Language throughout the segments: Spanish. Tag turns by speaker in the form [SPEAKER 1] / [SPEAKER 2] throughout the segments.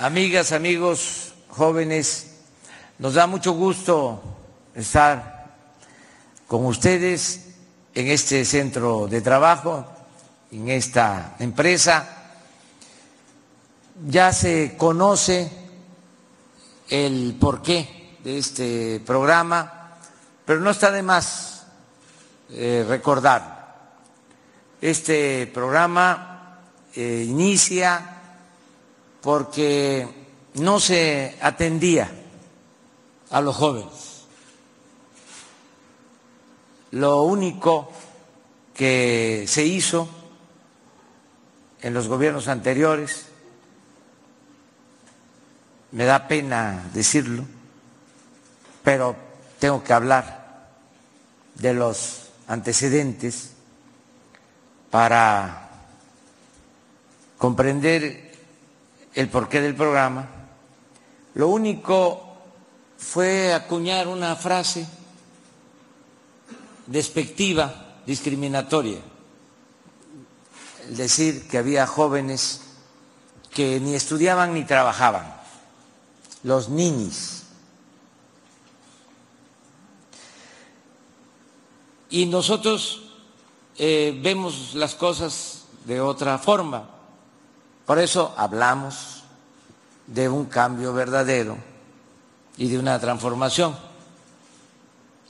[SPEAKER 1] amigas, amigos, jóvenes, nos da mucho gusto estar con ustedes en este centro de trabajo, en esta empresa. Ya se conoce el porqué de este programa, pero no está de más eh, recordar. Este programa eh, inicia porque no se atendía a los jóvenes. Lo único que se hizo en los gobiernos anteriores, me da pena decirlo, pero tengo que hablar de los antecedentes para comprender el porqué del programa, lo único fue acuñar una frase despectiva, discriminatoria, el decir que había jóvenes que ni estudiaban ni trabajaban, los niños. Y nosotros eh, vemos las cosas de otra forma. Por eso hablamos de un cambio verdadero y de una transformación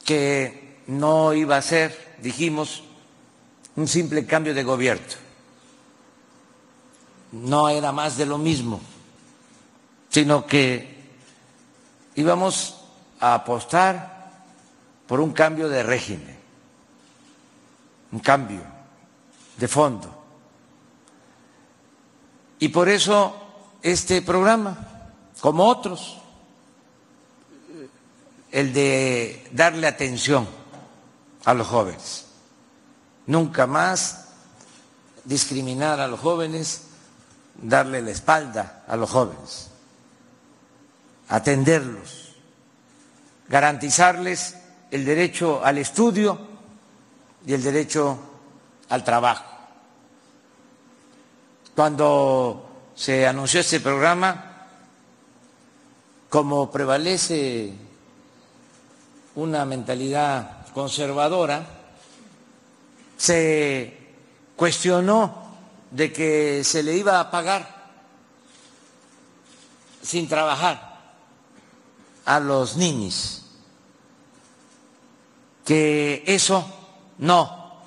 [SPEAKER 1] que no iba a ser, dijimos, un simple cambio de gobierno. No era más de lo mismo, sino que íbamos a apostar por un cambio de régimen, un cambio de fondo y por eso este programa, como otros, el de darle atención a los jóvenes. Nunca más discriminar a los jóvenes, darle la espalda a los jóvenes, atenderlos, garantizarles el derecho al estudio y el derecho al trabajo. Cuando se anunció este programa, como prevalece una mentalidad conservadora, se cuestionó de que se le iba a pagar sin trabajar a los niños, que eso no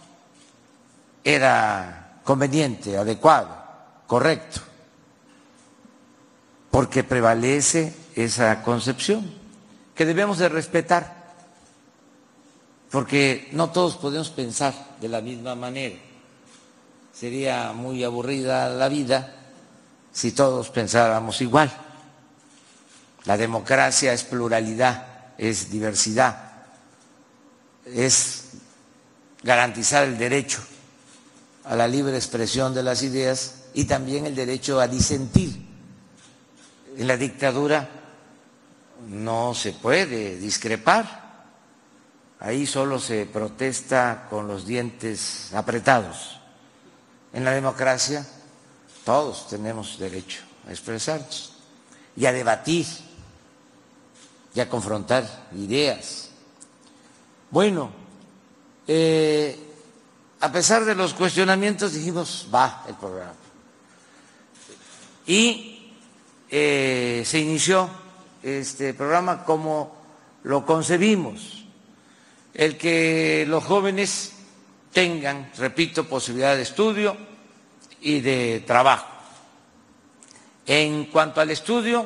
[SPEAKER 1] era conveniente, adecuado correcto, porque prevalece esa concepción que debemos de respetar, porque no todos podemos pensar de la misma manera. Sería muy aburrida la vida si todos pensáramos igual. La democracia es pluralidad, es diversidad, es garantizar el derecho a la libre expresión de las ideas y también el derecho a disentir. En la dictadura no se puede discrepar, ahí solo se protesta con los dientes apretados. En la democracia todos tenemos derecho a expresarnos y a debatir y a confrontar ideas. Bueno, eh, a pesar de los cuestionamientos dijimos, va el programa y eh, se inició este programa como lo concebimos, el que los jóvenes tengan, repito, posibilidad de estudio y de trabajo. En cuanto al estudio,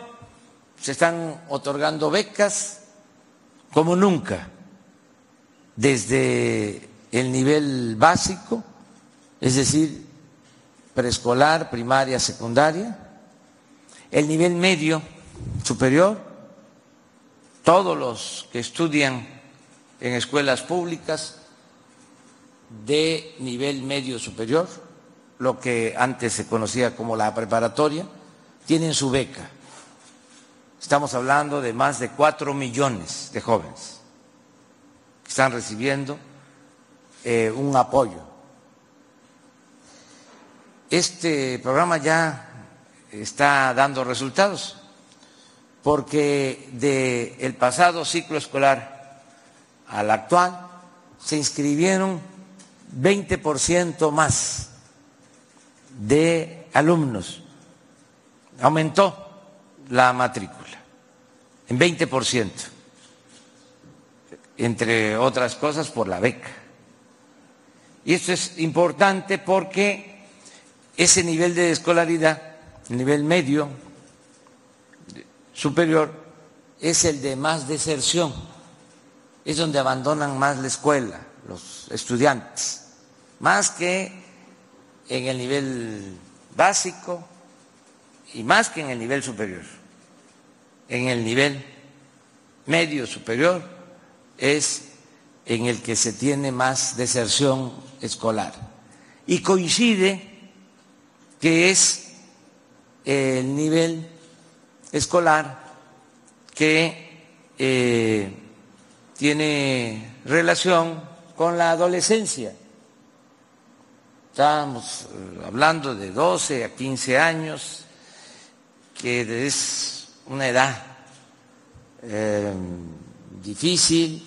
[SPEAKER 1] se están otorgando becas como nunca, desde el nivel básico, es decir, preescolar, primaria, secundaria, el nivel medio superior, todos los que estudian en escuelas públicas de nivel medio superior, lo que antes se conocía como la preparatoria, tienen su beca. Estamos hablando de más de cuatro millones de jóvenes que están recibiendo eh, un apoyo. Este programa ya está dando resultados, porque del el pasado ciclo escolar al actual se inscribieron 20% más de alumnos, aumentó la matrícula en 20%, entre otras cosas por la beca. Y esto es importante porque ese nivel de escolaridad, el nivel medio, superior, es el de más deserción, es donde abandonan más la escuela los estudiantes, más que en el nivel básico y más que en el nivel superior. En el nivel medio superior es en el que se tiene más deserción escolar. Y coincide que es el nivel escolar que eh, tiene relación con la adolescencia. Estábamos eh, hablando de 12 a 15 años, que es una edad eh, difícil,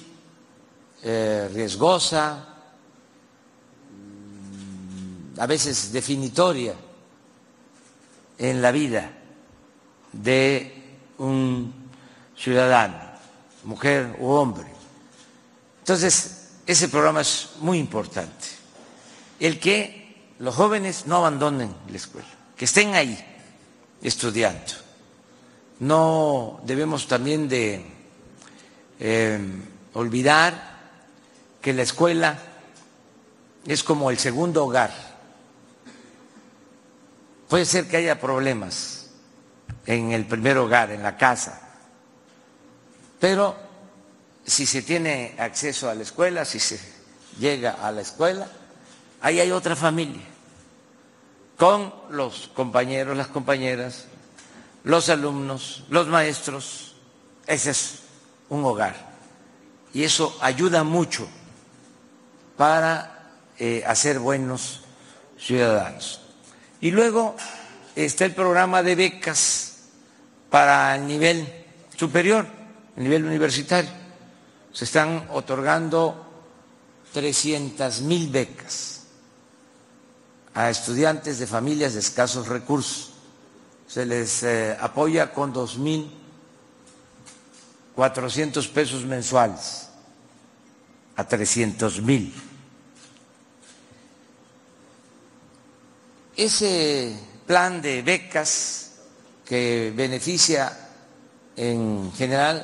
[SPEAKER 1] eh, riesgosa, a veces definitoria en la vida de un ciudadano, mujer u hombre. Entonces, ese programa es muy importante. El que los jóvenes no abandonen la escuela, que estén ahí estudiando. No debemos también de eh, olvidar que la escuela es como el segundo hogar. Puede ser que haya problemas en el primer hogar, en la casa, pero si se tiene acceso a la escuela, si se llega a la escuela, ahí hay otra familia, con los compañeros, las compañeras, los alumnos, los maestros. Ese es un hogar. Y eso ayuda mucho para eh, hacer buenos ciudadanos. Y luego está el programa de becas para el nivel superior, el nivel universitario. Se están otorgando 300 mil becas a estudiantes de familias de escasos recursos. Se les eh, apoya con 2.400 pesos mensuales a 300 mil. Ese plan de becas que beneficia en general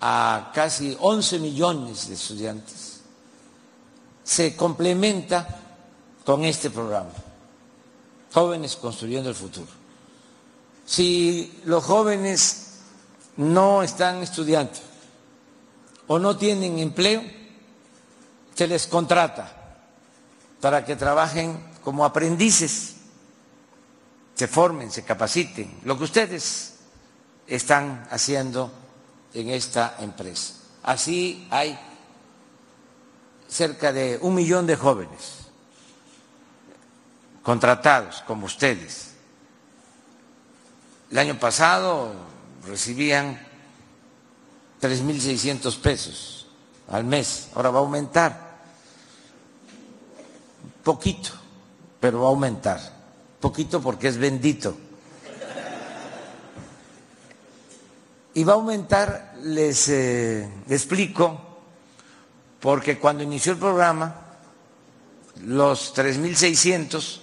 [SPEAKER 1] a casi 11 millones de estudiantes, se complementa con este programa, Jóvenes Construyendo el Futuro. Si los jóvenes no están estudiando o no tienen empleo, se les contrata para que trabajen como aprendices, se formen, se capaciten, lo que ustedes están haciendo en esta empresa. Así hay cerca de un millón de jóvenes contratados como ustedes. El año pasado recibían 3.600 pesos al mes, ahora va a aumentar poquito, pero va a aumentar, poquito porque es bendito. Y va a aumentar, les eh, explico, porque cuando inició el programa, los 3.600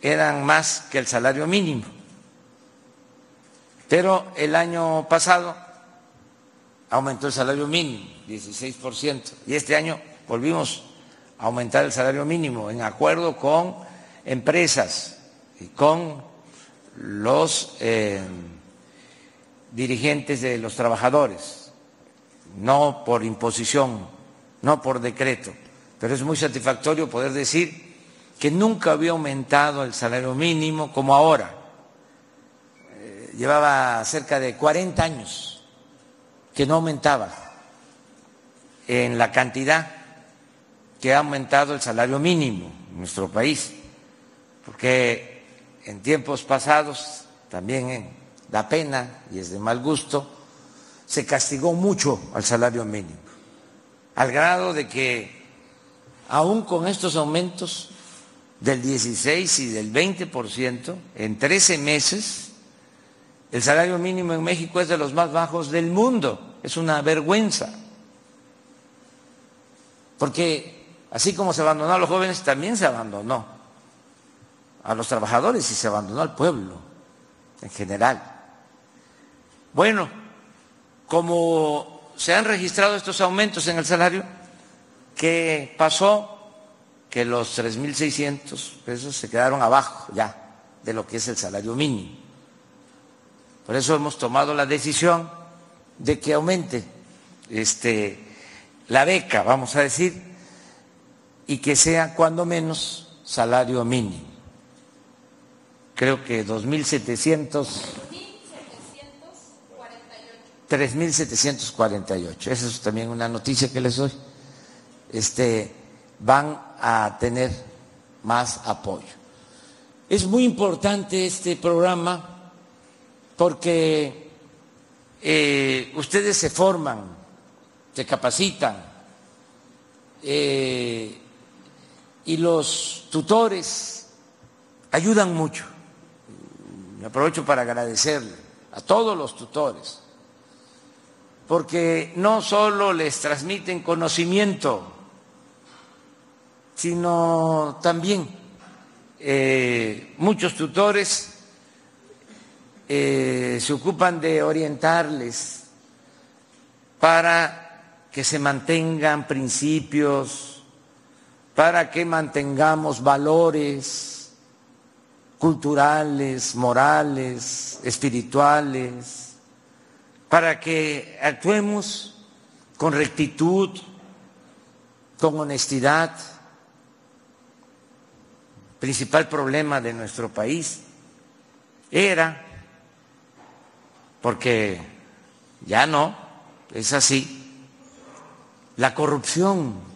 [SPEAKER 1] eran más que el salario mínimo. Pero el año pasado aumentó el salario mínimo, 16%, y este año volvimos aumentar el salario mínimo en acuerdo con empresas y con los... Eh, dirigentes de los trabajadores, no por imposición, no por decreto, pero es muy satisfactorio poder decir que nunca había aumentado el salario mínimo como ahora. Eh, llevaba cerca de 40 años que no aumentaba en la cantidad que ha aumentado el salario mínimo en nuestro país, porque en tiempos pasados, también da pena y es de mal gusto, se castigó mucho al salario mínimo, al grado de que aún con estos aumentos del 16 y del 20%, en 13 meses, el salario mínimo en México es de los más bajos del mundo, es una vergüenza. Porque así como se abandonó a los jóvenes, también se abandonó a los trabajadores y se abandonó al pueblo en general. Bueno, como se han registrado estos aumentos en el salario, ¿qué pasó? Que los 3.600 pesos se quedaron abajo ya de lo que es el salario mínimo. Por eso hemos tomado la decisión de que aumente este, la beca, vamos a decir, y que sea cuando menos salario mínimo. Creo que 2.700... 3.748. Esa es también una noticia que les doy. Este, van a tener más apoyo. Es muy importante este programa porque eh, ustedes se forman, se capacitan eh, y los tutores ayudan mucho. Me aprovecho para agradecerle a todos los tutores, porque no solo les transmiten conocimiento, sino también eh, muchos tutores eh, se ocupan de orientarles para que se mantengan principios, para que mantengamos valores culturales, morales, espirituales, para que actuemos con rectitud, con honestidad. principal problema de nuestro país era porque ya no, es así, la corrupción,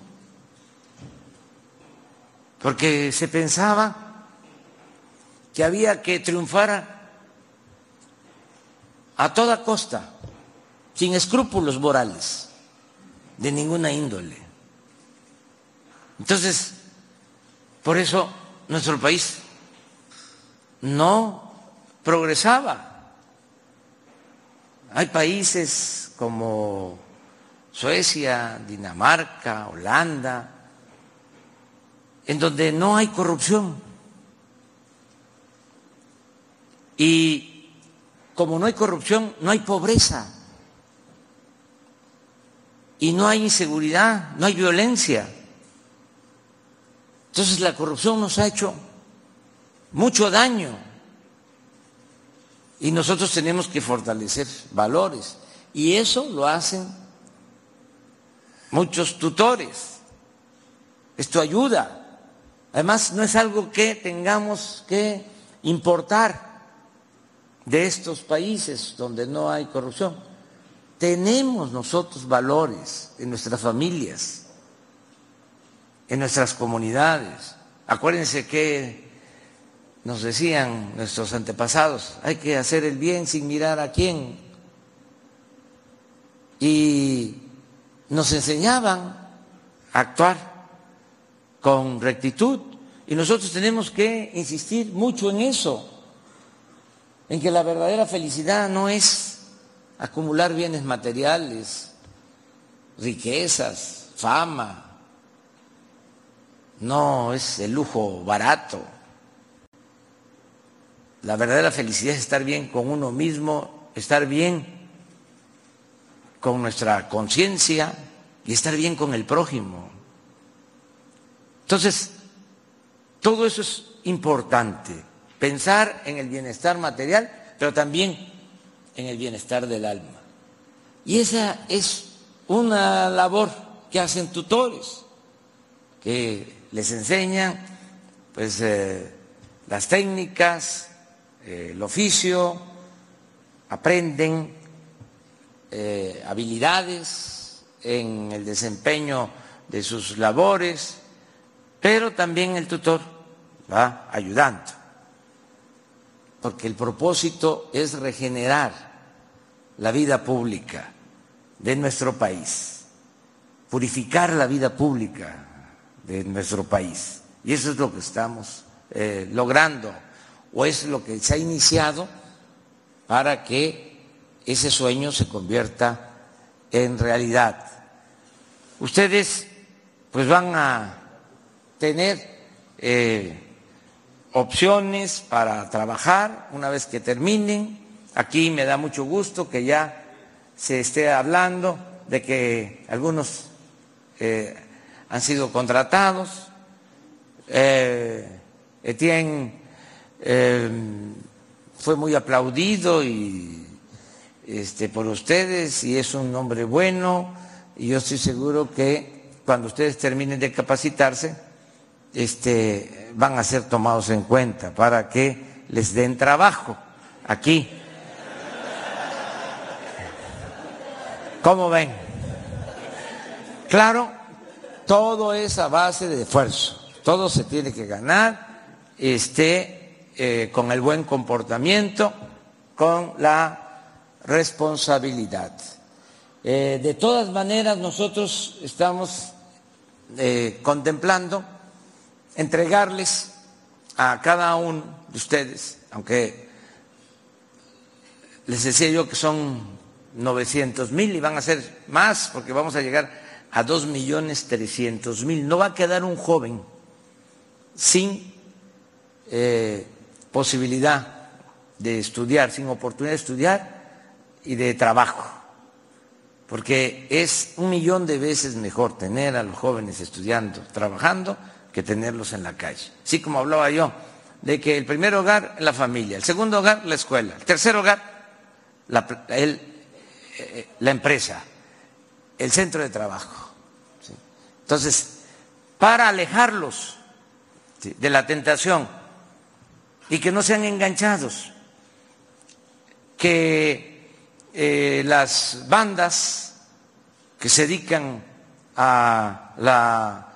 [SPEAKER 1] porque se pensaba que había que triunfar a toda costa, sin escrúpulos morales, de ninguna índole. Entonces, por eso nuestro país no progresaba. Hay países como Suecia, Dinamarca, Holanda, en donde no hay corrupción. Y como no hay corrupción, no hay pobreza. Y no hay inseguridad, no hay violencia. Entonces la corrupción nos ha hecho mucho daño. Y nosotros tenemos que fortalecer valores. Y eso lo hacen muchos tutores. Esto ayuda. Además, no es algo que tengamos que importar de estos países donde no hay corrupción. Tenemos nosotros valores en nuestras familias, en nuestras comunidades. Acuérdense que nos decían nuestros antepasados, hay que hacer el bien sin mirar a quién. Y nos enseñaban a actuar con rectitud. Y nosotros tenemos que insistir mucho en eso, en que la verdadera felicidad no es acumular bienes materiales, riquezas, fama, no es el lujo barato la verdadera felicidad es estar bien con uno mismo, estar bien con nuestra conciencia y estar bien con el prójimo. Entonces, todo eso es importante, pensar en el bienestar material, pero también en el bienestar del alma. Y esa es una labor que hacen tutores, que les enseñan pues, eh, las técnicas, eh, el oficio, aprenden eh, habilidades en el desempeño de sus labores, pero también el tutor va ayudando porque el propósito es regenerar la vida pública de nuestro país, purificar la vida pública de nuestro país. Y eso es lo que estamos eh, logrando, o es lo que se ha iniciado para que ese sueño se convierta en realidad. Ustedes pues van a tener eh, opciones para trabajar una vez que terminen. Aquí me da mucho gusto que ya se esté hablando de que algunos eh, han sido contratados. Eh, Etienne fue muy aplaudido y este, por ustedes y es un hombre bueno y yo estoy seguro que cuando ustedes terminen de capacitarse este, van a ser tomados en cuenta para que les den trabajo aquí. ¿Cómo ven? Claro, todo es a base de esfuerzo, todo se tiene que ganar este, eh, con el buen comportamiento, con la responsabilidad. Eh, de todas maneras, nosotros estamos eh, contemplando entregarles a cada uno de ustedes, aunque les decía yo que son 900 mil y van a ser más porque vamos a llegar a 2 millones 300 mil. No va a quedar un joven sin eh, posibilidad de estudiar, sin oportunidad de estudiar y de trabajo, porque es un millón de veces mejor tener a los jóvenes estudiando, trabajando, que tenerlos en la calle. Así como hablaba yo, de que el primer hogar, la familia, el segundo hogar, la escuela, el tercer hogar, la, eh, la empresa, el centro de trabajo. Entonces, para alejarlos de la tentación y que no sean enganchados, que eh, las bandas que se dedican a la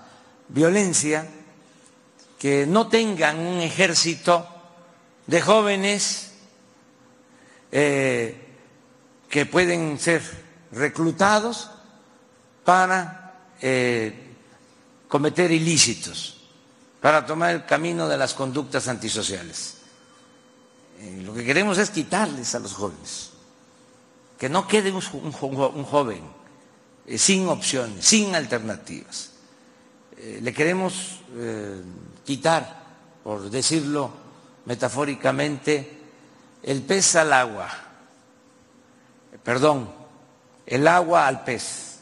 [SPEAKER 1] violencia, que no tengan un ejército de jóvenes eh, que pueden ser reclutados para eh, cometer ilícitos, para tomar el camino de las conductas antisociales. Eh, lo que queremos es quitarles a los jóvenes, que no quede un, un joven sin opciones, sin alternativas. Eh, le queremos eh, quitar, por decirlo metafóricamente, el pez al agua, perdón, el agua al pez,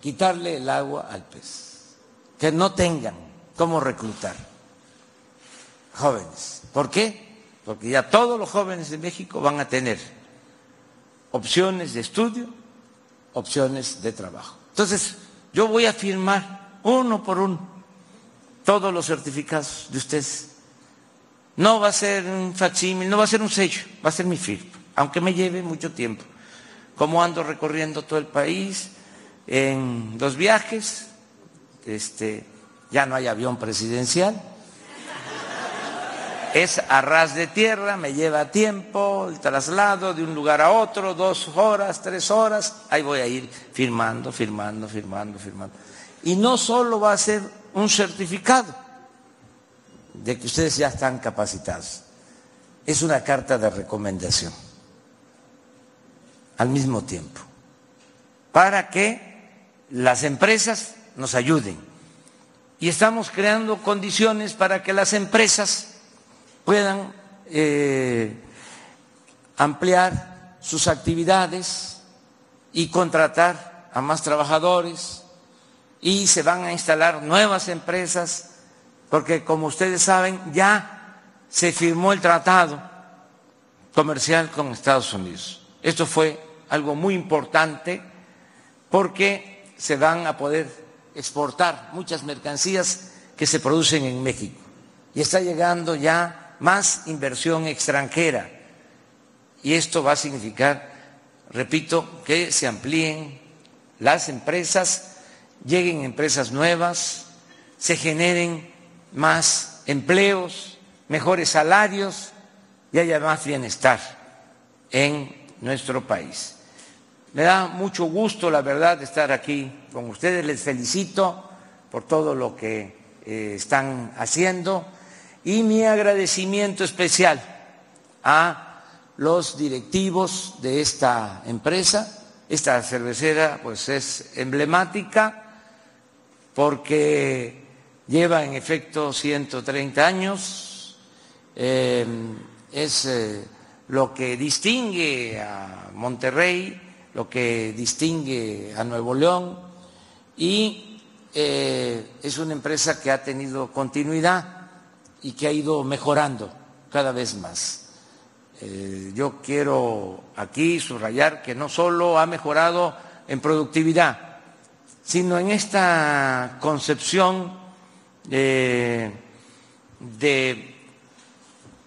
[SPEAKER 1] quitarle el agua al pez, que no tengan cómo reclutar jóvenes. ¿Por qué? Porque ya todos los jóvenes de México van a tener opciones de estudio, opciones de trabajo. Entonces, yo voy a firmar uno por uno todos los certificados de ustedes. No va a ser un facsímil, no va a ser un sello, va a ser mi firma, aunque me lleve mucho tiempo. Como ando recorriendo todo el país en los viajes, este, ya no hay avión presidencial, es a ras de tierra, me lleva tiempo el traslado de un lugar a otro, dos horas, tres horas, ahí voy a ir firmando, firmando, firmando, firmando. Y no solo va a ser un certificado de que ustedes ya están capacitados, es una carta de recomendación al mismo tiempo, para que las empresas nos ayuden. Y estamos creando condiciones para que las empresas puedan eh, ampliar sus actividades y contratar a más trabajadores y se van a instalar nuevas empresas porque como ustedes saben ya se firmó el tratado comercial con Estados Unidos. Esto fue algo muy importante porque se van a poder exportar muchas mercancías que se producen en México. Y está llegando ya más inversión extranjera. Y esto va a significar, repito, que se amplíen las empresas, lleguen empresas nuevas, se generen más empleos mejores salarios y haya más bienestar en nuestro país. Me da mucho gusto, la verdad, estar aquí con ustedes. Les felicito por todo lo que eh, están haciendo y mi agradecimiento especial a los directivos de esta empresa. Esta cervecera pues es emblemática porque lleva en efecto 130 años, eh, es eh, lo que distingue a Monterrey, lo que distingue a Nuevo León y eh, es una empresa que ha tenido continuidad y que ha ido mejorando cada vez más. yo quiero aquí subrayar que no solo ha mejorado en productividad, sino en esta concepción de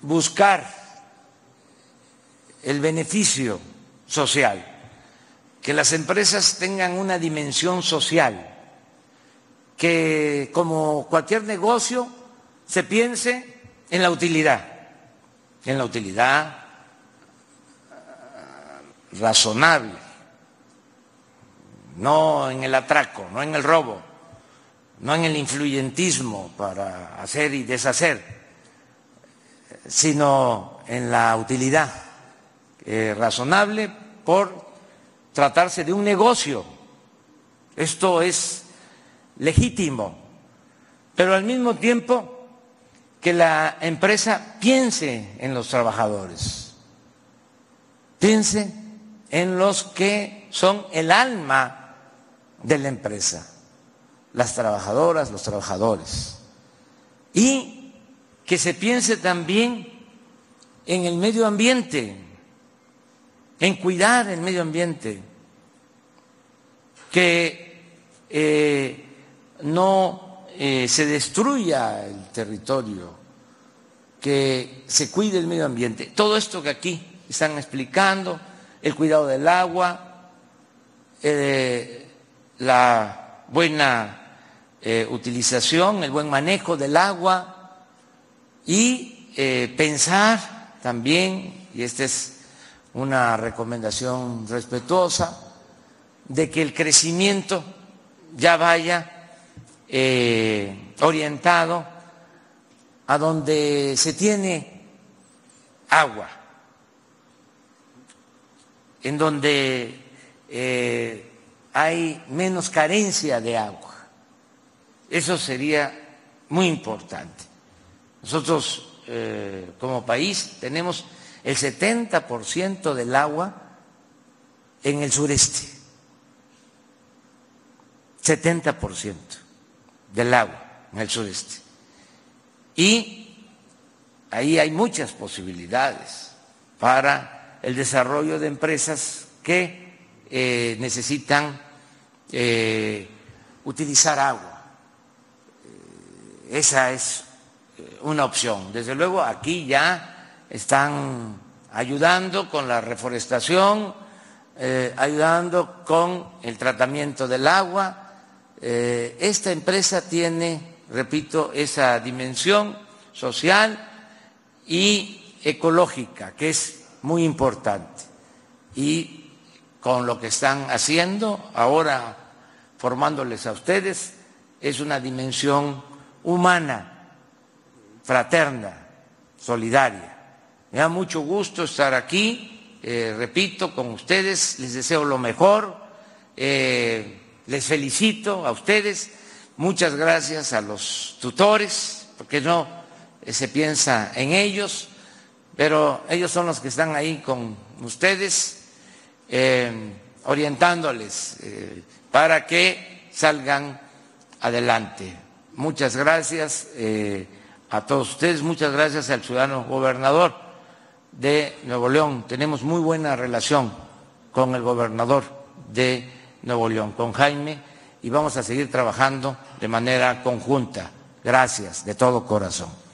[SPEAKER 1] buscar el beneficio social, que las empresas tengan una dimensión social, que como cualquier negocio se piense en la utilidad, en la utilidad razonable, no en el atraco, no en el robo no en el influyentismo para hacer y deshacer, sino en la utilidad eh, razonable por tratarse de un negocio. Esto es legítimo, pero al mismo tiempo que la empresa piense en los trabajadores, piense en los que son el alma de la empresa las trabajadoras, los trabajadores. Y que se piense también en el medio ambiente, en cuidar el medio ambiente, que eh, no eh, se destruya el territorio, que se cuide el medio ambiente. Todo esto que aquí están explicando, el cuidado del agua, eh, la buena eh, utilización, el buen manejo del agua y pensar también, y esta es una recomendación respetuosa, de que el crecimiento ya vaya eh, orientado a donde se tiene agua, en donde hay menos carencia de agua. Eso sería muy importante. Nosotros eh, como país tenemos el 70% del agua en el sureste. 70% del agua en el sureste. Y ahí hay muchas posibilidades para el desarrollo de empresas que eh, necesitan eh, utilizar agua esa es eh, una opción. Desde luego aquí ya están ayudando con la reforestación, eh, ayudando con el tratamiento del agua. Eh, esta empresa tiene, repito, esa dimensión social y ecológica, que es muy importante. Y con lo que están haciendo ahora, formándoles a ustedes, es una dimensión humana, fraterna, solidaria. Me da mucho gusto estar aquí, eh, repito, con ustedes, les deseo lo mejor, eh, les felicito a ustedes, muchas gracias a los tutores, porque no eh, se piensa en ellos, pero ellos son los que están ahí con ustedes, orientándoles para que salgan adelante. Muchas gracias eh, a todos ustedes, muchas gracias al ciudadano gobernador de Nuevo León. Tenemos muy buena relación con el gobernador de Nuevo León, con Jaime, y vamos a seguir trabajando de manera conjunta. Gracias de todo corazón.